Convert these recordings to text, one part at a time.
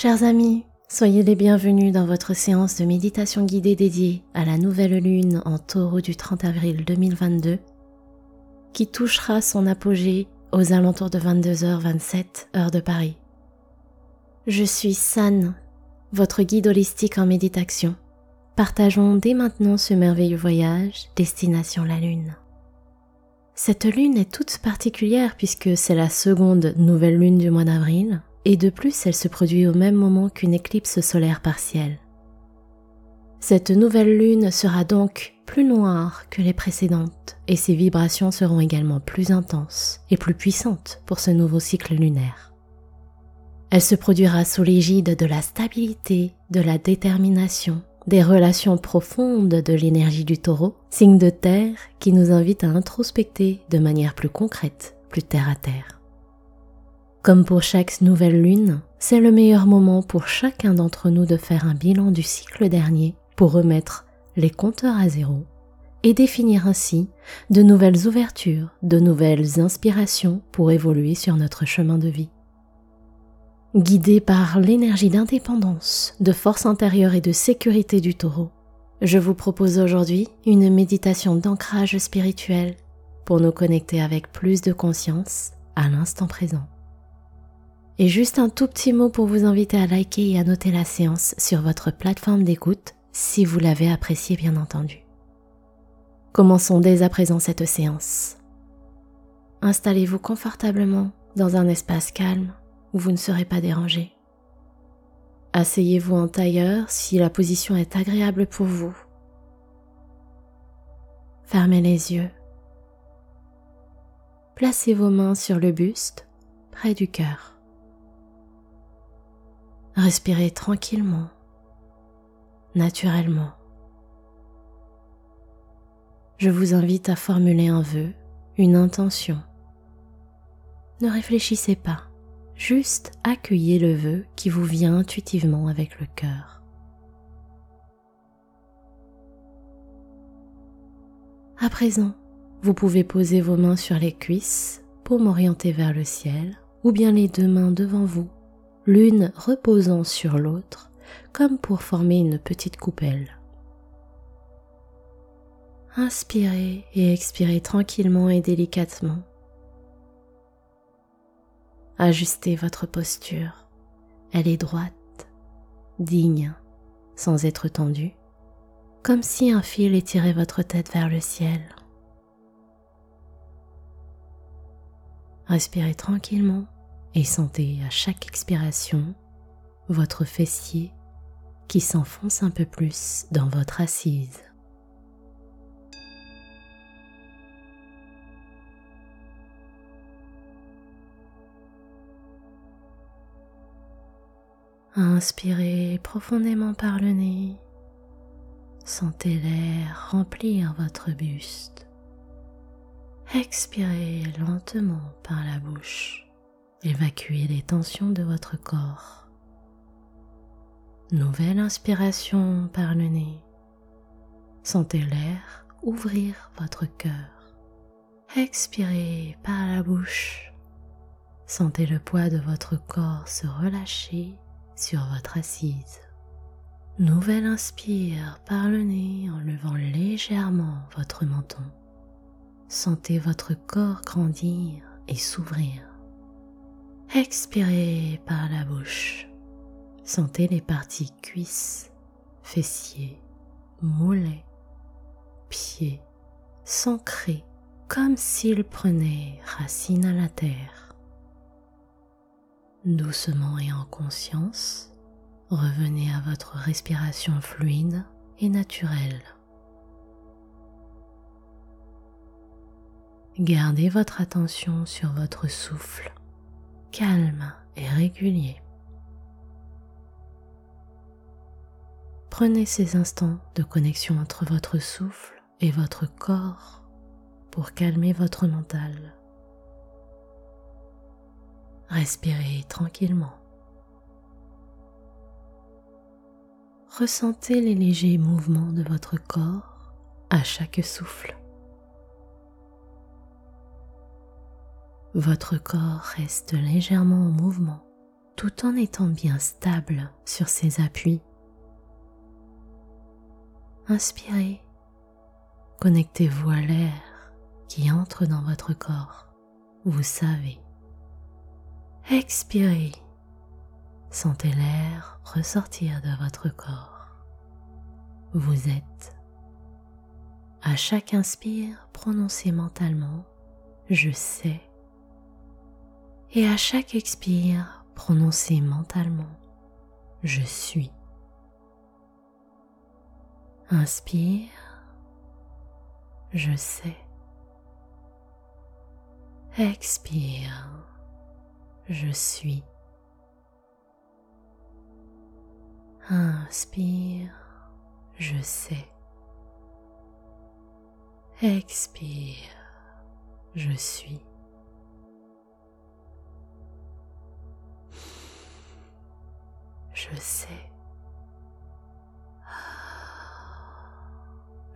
Chers amis, soyez les bienvenus dans votre séance de méditation guidée dédiée à la nouvelle lune en taureau du 30 avril 2022 qui touchera son apogée aux alentours de 22h27 heure de Paris. Je suis San, votre guide holistique en méditation. Partageons dès maintenant ce merveilleux voyage destination la Lune. Cette lune est toute particulière puisque c'est la seconde nouvelle lune du mois d'avril et de plus elle se produit au même moment qu'une éclipse solaire partielle. Cette nouvelle lune sera donc plus noire que les précédentes et ses vibrations seront également plus intenses et plus puissantes pour ce nouveau cycle lunaire. Elle se produira sous l'égide de la stabilité, de la détermination, des relations profondes de l'énergie du taureau, signe de terre qui nous invite à introspecter de manière plus concrète, plus terre à terre. Comme pour chaque nouvelle lune, c'est le meilleur moment pour chacun d'entre nous de faire un bilan du cycle dernier pour remettre les compteurs à zéro et définir ainsi de nouvelles ouvertures, de nouvelles inspirations pour évoluer sur notre chemin de vie. Guidé par l'énergie d'indépendance, de force intérieure et de sécurité du taureau, je vous propose aujourd'hui une méditation d'ancrage spirituel pour nous connecter avec plus de conscience à l'instant présent. Et juste un tout petit mot pour vous inviter à liker et à noter la séance sur votre plateforme d'écoute si vous l'avez appréciée bien entendu. Commençons dès à présent cette séance. Installez-vous confortablement dans un espace calme où vous ne serez pas dérangé. Asseyez-vous en tailleur si la position est agréable pour vous. Fermez les yeux. Placez vos mains sur le buste près du cœur. Respirez tranquillement, naturellement. Je vous invite à formuler un vœu, une intention. Ne réfléchissez pas, juste accueillez le vœu qui vous vient intuitivement avec le cœur. À présent, vous pouvez poser vos mains sur les cuisses pour m'orienter vers le ciel ou bien les deux mains devant vous l'une reposant sur l'autre, comme pour former une petite coupelle. Inspirez et expirez tranquillement et délicatement. Ajustez votre posture. Elle est droite, digne, sans être tendue, comme si un fil étirait votre tête vers le ciel. Respirez tranquillement et sentez à chaque expiration votre fessier qui s'enfonce un peu plus dans votre assise. Inspirez profondément par le nez. Sentez l'air remplir votre buste. Expirez lentement par la bouche. Évacuez les tensions de votre corps. Nouvelle inspiration par le nez. Sentez l'air ouvrir votre cœur. Expirez par la bouche. Sentez le poids de votre corps se relâcher sur votre assise. Nouvelle inspire par le nez en levant légèrement votre menton. Sentez votre corps grandir et s'ouvrir. Expirez par la bouche. Sentez les parties cuisses, fessiers, mollets, pieds s'ancrer comme s'ils prenaient racine à la terre. Doucement et en conscience, revenez à votre respiration fluide et naturelle. Gardez votre attention sur votre souffle calme et régulier. Prenez ces instants de connexion entre votre souffle et votre corps pour calmer votre mental. Respirez tranquillement. Ressentez les légers mouvements de votre corps à chaque souffle. Votre corps reste légèrement en mouvement tout en étant bien stable sur ses appuis. Inspirez, connectez-vous à l'air qui entre dans votre corps, vous savez. Expirez, sentez l'air ressortir de votre corps. Vous êtes. À chaque inspire, prononcez mentalement je sais. Et à chaque expire, prononcez mentalement je suis. Inspire, je sais. Expire, je suis. Inspire, je sais. Expire, je suis. Je sais.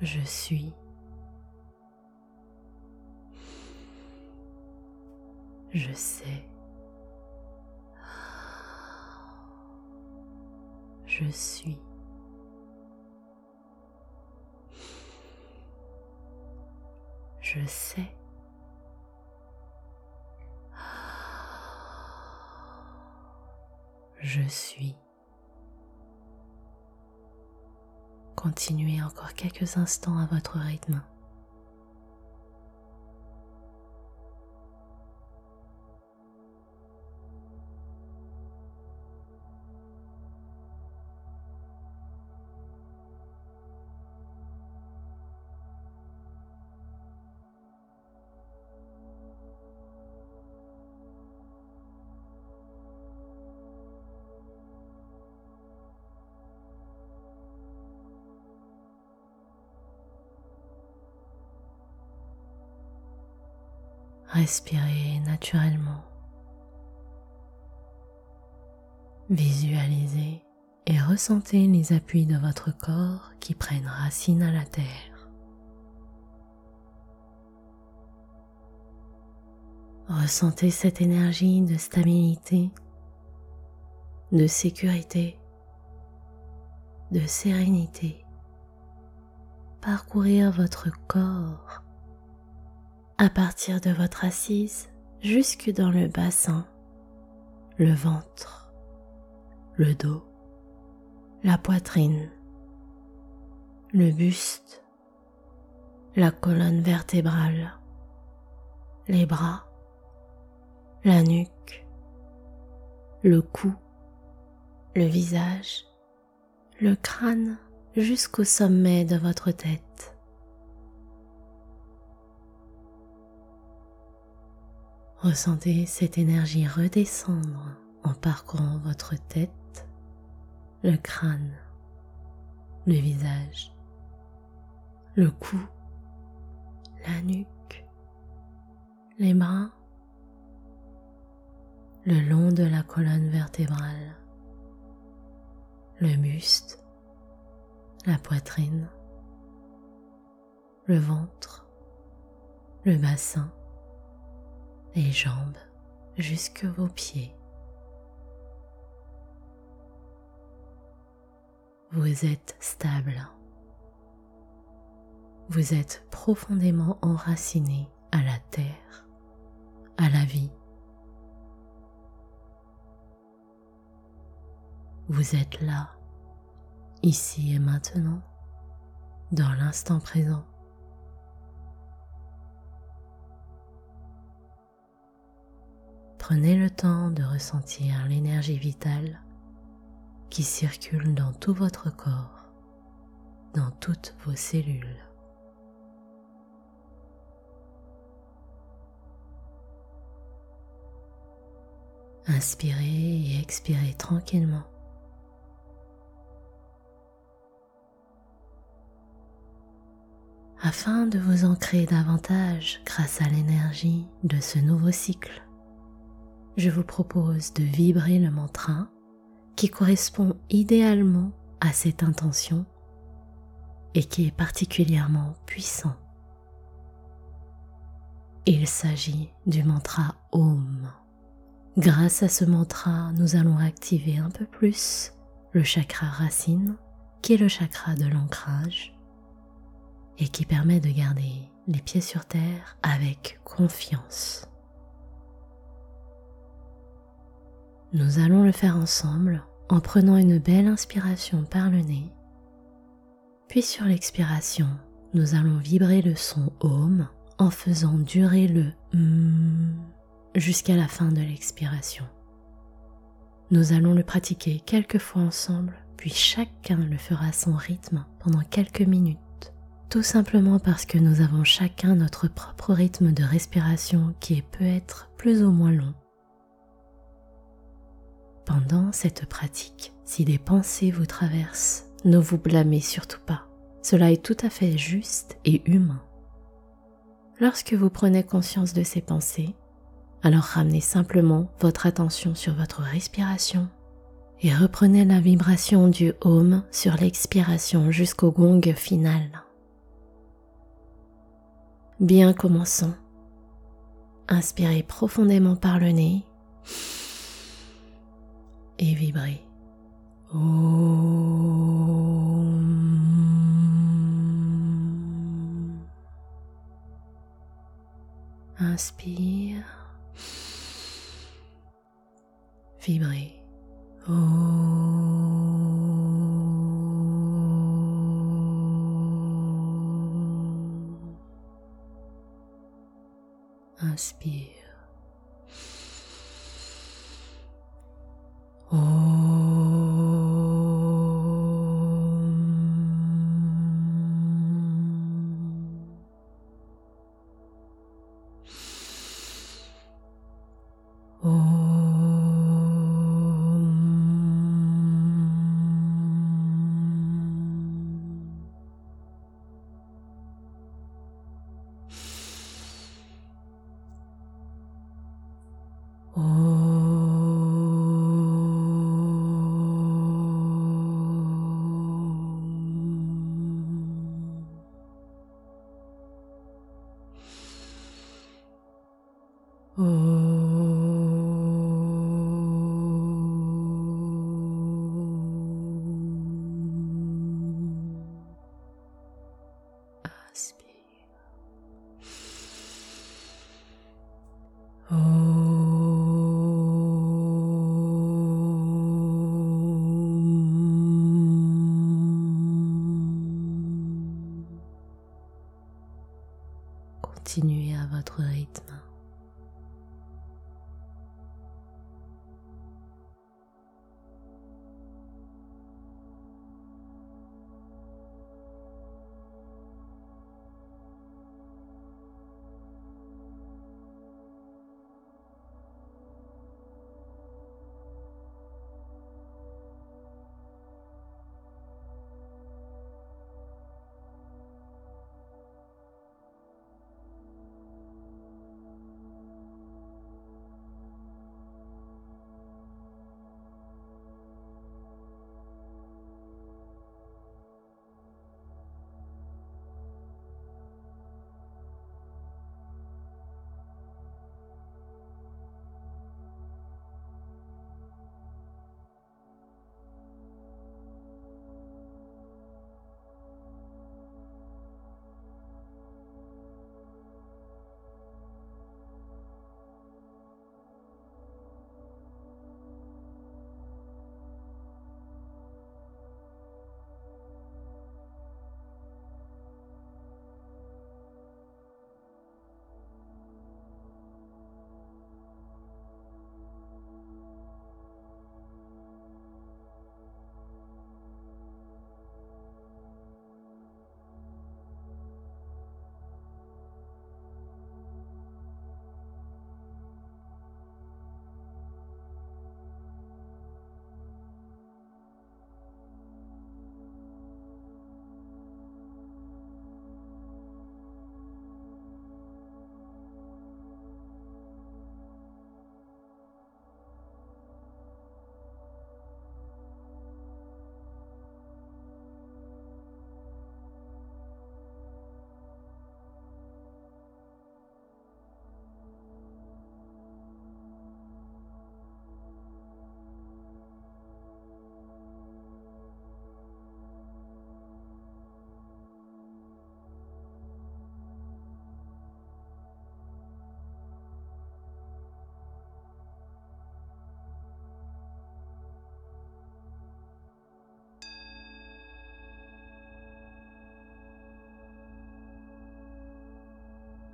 Je suis. Je sais. Je suis. Je sais. Je suis. Continuez encore quelques instants à votre rythme. Respirez naturellement. Visualisez et ressentez les appuis de votre corps qui prennent racine à la terre. Ressentez cette énergie de stabilité, de sécurité, de sérénité parcourir votre corps à partir de votre assise jusque dans le bassin, le ventre, le dos, la poitrine, le buste, la colonne vertébrale, les bras, la nuque, le cou, le visage, le crâne jusqu'au sommet de votre tête. Ressentez cette énergie redescendre en parcourant votre tête, le crâne, le visage, le cou, la nuque, les bras, le long de la colonne vertébrale, le buste, la poitrine, le ventre, le bassin, les jambes jusque vos pieds. Vous êtes stable. Vous êtes profondément enraciné à la terre, à la vie. Vous êtes là, ici et maintenant, dans l'instant présent. Prenez le temps de ressentir l'énergie vitale qui circule dans tout votre corps, dans toutes vos cellules. Inspirez et expirez tranquillement. Afin de vous ancrer davantage grâce à l'énergie de ce nouveau cycle, je vous propose de vibrer le mantra qui correspond idéalement à cette intention et qui est particulièrement puissant. Il s'agit du mantra Om. Grâce à ce mantra, nous allons activer un peu plus le chakra racine, qui est le chakra de l'ancrage et qui permet de garder les pieds sur terre avec confiance. Nous allons le faire ensemble en prenant une belle inspiration par le nez. Puis sur l'expiration, nous allons vibrer le son Om en faisant durer le mm jusqu'à la fin de l'expiration. Nous allons le pratiquer quelques fois ensemble, puis chacun le fera à son rythme pendant quelques minutes, tout simplement parce que nous avons chacun notre propre rythme de respiration qui peut être plus ou moins long. Pendant cette pratique, si des pensées vous traversent, ne vous blâmez surtout pas. Cela est tout à fait juste et humain. Lorsque vous prenez conscience de ces pensées, alors ramenez simplement votre attention sur votre respiration et reprenez la vibration du home sur l'expiration jusqu'au gong final. Bien commençons. Inspirez profondément par le nez et vibrez. Inspire. Vibrez. Inspire. Continuez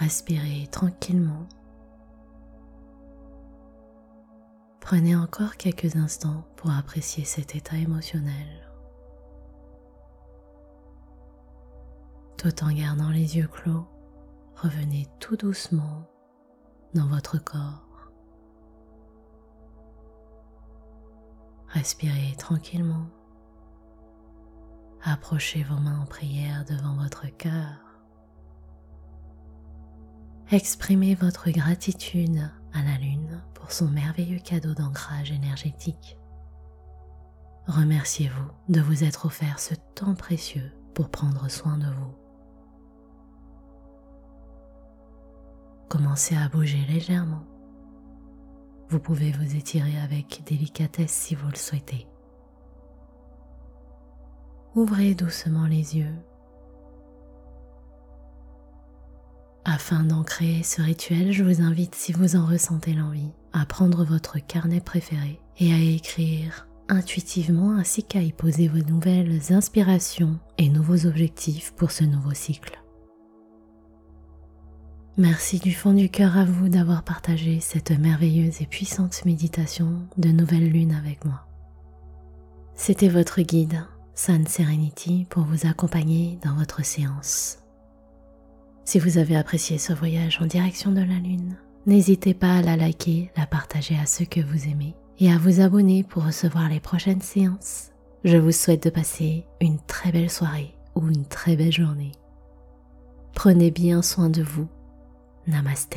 Respirez tranquillement. Prenez encore quelques instants pour apprécier cet état émotionnel. Tout en gardant les yeux clos, revenez tout doucement dans votre corps. Respirez tranquillement. Approchez vos mains en prière devant votre cœur. Exprimez votre gratitude à la Lune pour son merveilleux cadeau d'ancrage énergétique. Remerciez-vous de vous être offert ce temps précieux pour prendre soin de vous. Commencez à bouger légèrement vous pouvez vous étirer avec délicatesse si vous le souhaitez. Ouvrez doucement les yeux. Afin d'ancrer ce rituel, je vous invite, si vous en ressentez l'envie, à prendre votre carnet préféré et à écrire intuitivement ainsi qu'à y poser vos nouvelles inspirations et nouveaux objectifs pour ce nouveau cycle. Merci du fond du cœur à vous d'avoir partagé cette merveilleuse et puissante méditation de nouvelle lune avec moi. C'était votre guide, Sun Serenity, pour vous accompagner dans votre séance. Si vous avez apprécié ce voyage en direction de la lune, n'hésitez pas à la liker, la partager à ceux que vous aimez et à vous abonner pour recevoir les prochaines séances. Je vous souhaite de passer une très belle soirée ou une très belle journée. Prenez bien soin de vous Namaste.